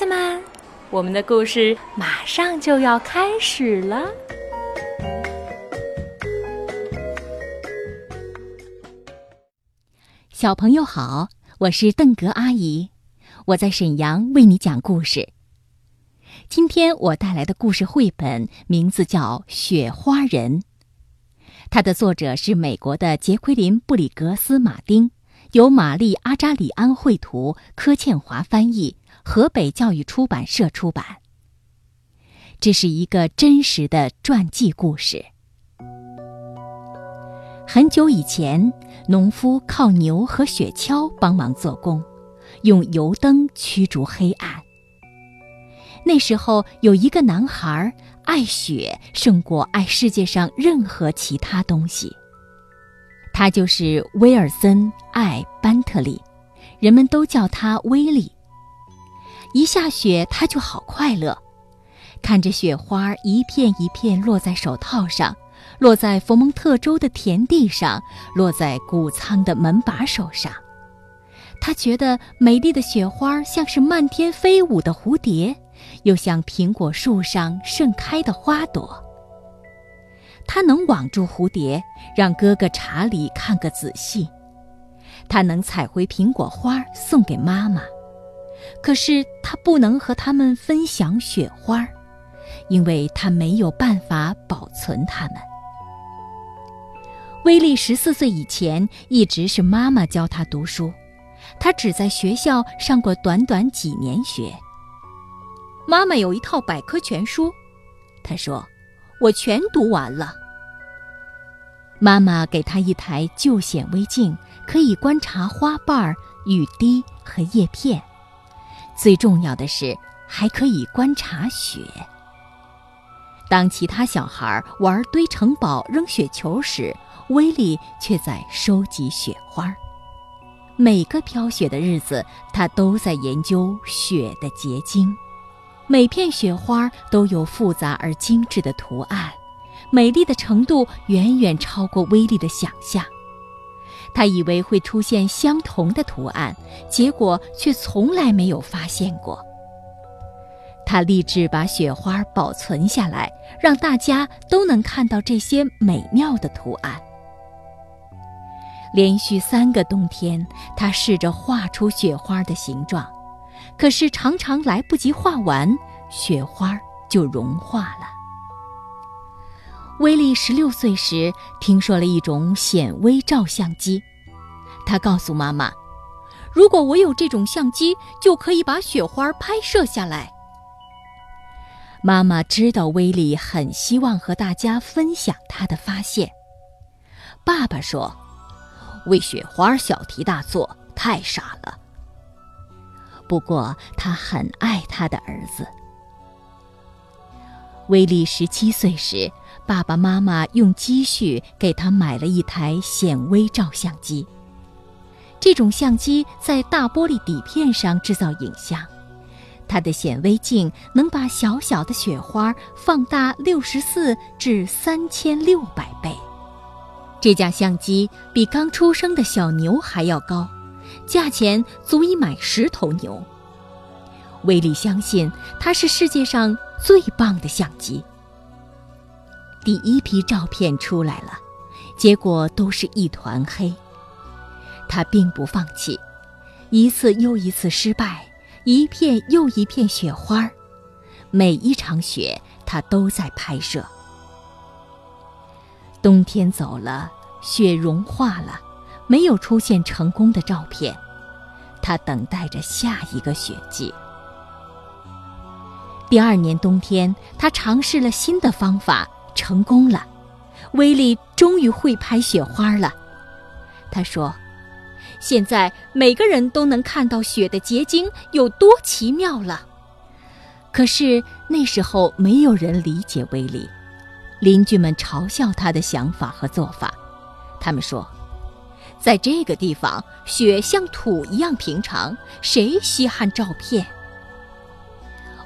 孩子们，我们的故事马上就要开始了。小朋友好，我是邓格阿姨，我在沈阳为你讲故事。今天我带来的故事绘本名字叫《雪花人》，它的作者是美国的杰奎琳·布里格斯·马丁，由玛丽·阿扎里安绘图，柯倩华翻译，河北教育出版社出版。这是一个真实的传记故事。很久以前，农夫靠牛和雪橇帮忙做工，用油灯驱逐黑暗。那时候有一个男孩爱雪胜过爱世界上任何其他东西。他就是威尔森·爱班特利，人们都叫他威利。一下雪，他就好快乐，看着雪花一片一片落在手套上，落在佛蒙特州的田地上，落在谷仓的门把手上。他觉得美丽的雪花像是漫天飞舞的蝴蝶。又像苹果树上盛开的花朵。他能网住蝴蝶，让哥哥查理看个仔细。他能采回苹果花送给妈妈，可是他不能和他们分享雪花，因为他没有办法保存它们。威利十四岁以前一直是妈妈教他读书，他只在学校上过短短几年学。妈妈有一套百科全书，他说：“我全读完了。”妈妈给他一台旧显微镜，可以观察花瓣、雨滴和叶片。最重要的是，还可以观察雪。当其他小孩玩堆城堡、扔雪球时，威利却在收集雪花。每个飘雪的日子，他都在研究雪的结晶。每片雪花都有复杂而精致的图案，美丽的程度远远超过威力的想象。他以为会出现相同的图案，结果却从来没有发现过。他立志把雪花保存下来，让大家都能看到这些美妙的图案。连续三个冬天，他试着画出雪花的形状。可是常常来不及画完，雪花就融化了。威利十六岁时听说了一种显微照相机，他告诉妈妈：“如果我有这种相机，就可以把雪花拍摄下来。”妈妈知道威利很希望和大家分享他的发现。爸爸说：“为雪花小题大做，太傻了。”不过，他很爱他的儿子。威利十七岁时，爸爸妈妈用积蓄给他买了一台显微照相机。这种相机在大玻璃底片上制造影像，它的显微镜能把小小的雪花放大六十四至三千六百倍。这架相机比刚出生的小牛还要高。价钱足以买十头牛。威利相信它是世界上最棒的相机。第一批照片出来了，结果都是一团黑。他并不放弃，一次又一次失败，一片又一片雪花，每一场雪他都在拍摄。冬天走了，雪融化了。没有出现成功的照片，他等待着下一个雪季。第二年冬天，他尝试了新的方法，成功了。威利终于会拍雪花了。他说：“现在每个人都能看到雪的结晶有多奇妙了。”可是那时候没有人理解威利，邻居们嘲笑他的想法和做法，他们说。在这个地方，雪像土一样平常，谁稀罕照片？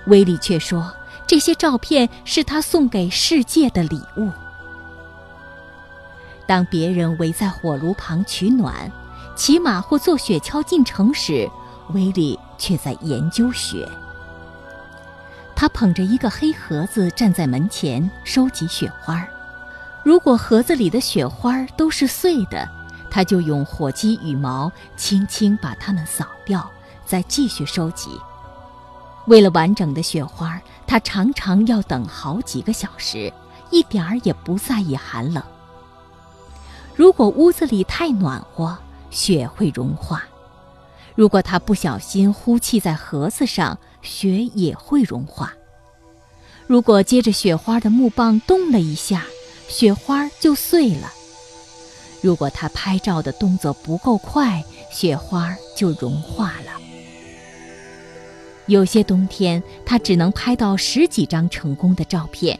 威利却说，这些照片是他送给世界的礼物。当别人围在火炉旁取暖、骑马或坐雪橇进城时，威利却在研究雪。他捧着一个黑盒子站在门前收集雪花。如果盒子里的雪花都是碎的，他就用火鸡羽毛轻轻把它们扫掉，再继续收集。为了完整的雪花，他常常要等好几个小时，一点儿也不在意寒冷。如果屋子里太暖和，雪会融化；如果他不小心呼气在盒子上，雪也会融化。如果接着雪花的木棒动了一下，雪花就碎了。如果他拍照的动作不够快，雪花就融化了。有些冬天，他只能拍到十几张成功的照片；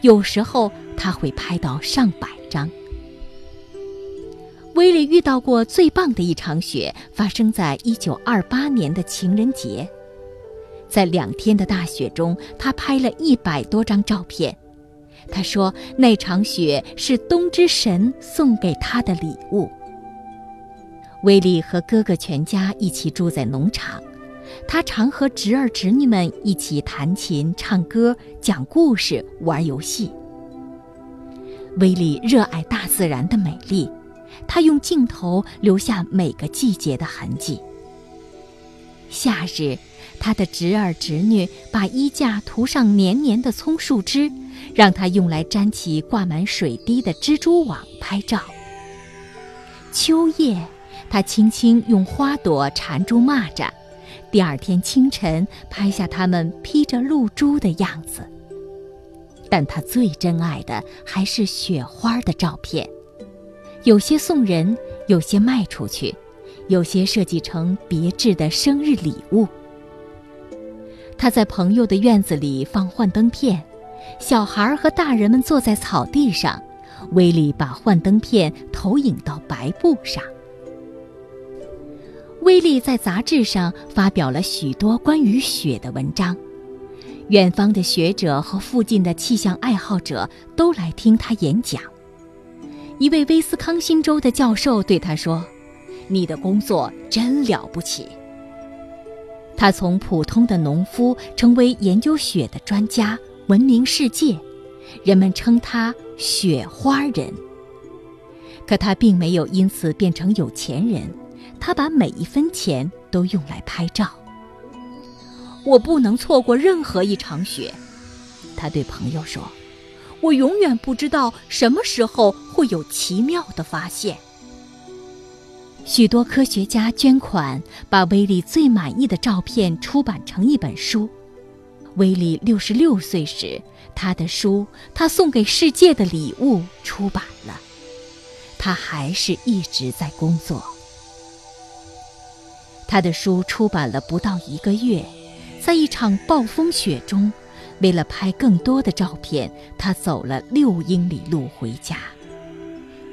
有时候，他会拍到上百张。威利遇到过最棒的一场雪，发生在一九二八年的情人节。在两天的大雪中，他拍了一百多张照片。他说：“那场雪是冬之神送给他的礼物。”威利和哥哥全家一起住在农场，他常和侄儿侄女们一起弹琴、唱歌、讲故事、玩游戏。威利热爱大自然的美丽，他用镜头留下每个季节的痕迹。夏日，他的侄儿侄女把衣架涂上黏黏的葱树枝。让他用来粘起挂满水滴的蜘蛛网拍照。秋夜，他轻轻用花朵缠住蚂蚱，第二天清晨拍下它们披着露珠的样子。但他最珍爱的还是雪花的照片，有些送人，有些卖出去，有些设计成别致的生日礼物。他在朋友的院子里放幻灯片。小孩和大人们坐在草地上，威利把幻灯片投影到白布上。威利在杂志上发表了许多关于雪的文章，远方的学者和附近的气象爱好者都来听他演讲。一位威斯康星州的教授对他说：“你的工作真了不起。”他从普通的农夫成为研究雪的专家。闻名世界，人们称他“雪花人”。可他并没有因此变成有钱人，他把每一分钱都用来拍照。我不能错过任何一场雪，他对朋友说：“我永远不知道什么时候会有奇妙的发现。”许多科学家捐款，把威利最满意的照片出版成一本书。威利六十六岁时，他的书《他送给世界的礼物》出版了。他还是一直在工作。他的书出版了不到一个月，在一场暴风雪中，为了拍更多的照片，他走了六英里路回家。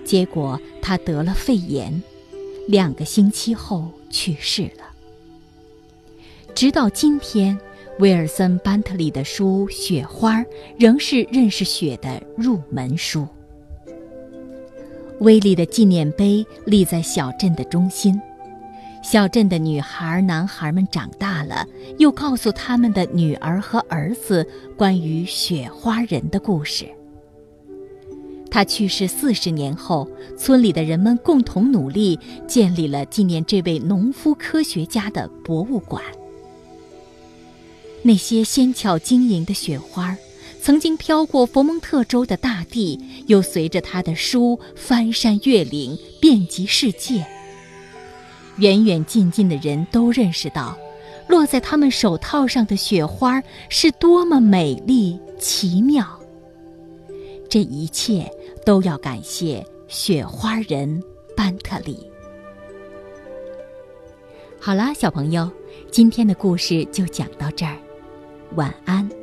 结果他得了肺炎，两个星期后去世了。直到今天。威尔森·班特利的书《雪花》仍是认识雪的入门书。威利的纪念碑立在小镇的中心，小镇的女孩、男孩们长大了，又告诉他们的女儿和儿子关于雪花人的故事。他去世四十年后，村里的人们共同努力，建立了纪念这位农夫科学家的博物馆。那些纤巧晶莹的雪花，曾经飘过佛蒙特州的大地，又随着他的书翻山越岭，遍及世界。远远近近的人都认识到，落在他们手套上的雪花是多么美丽奇妙。这一切都要感谢雪花人班特里。好啦，小朋友，今天的故事就讲到这儿。晚安。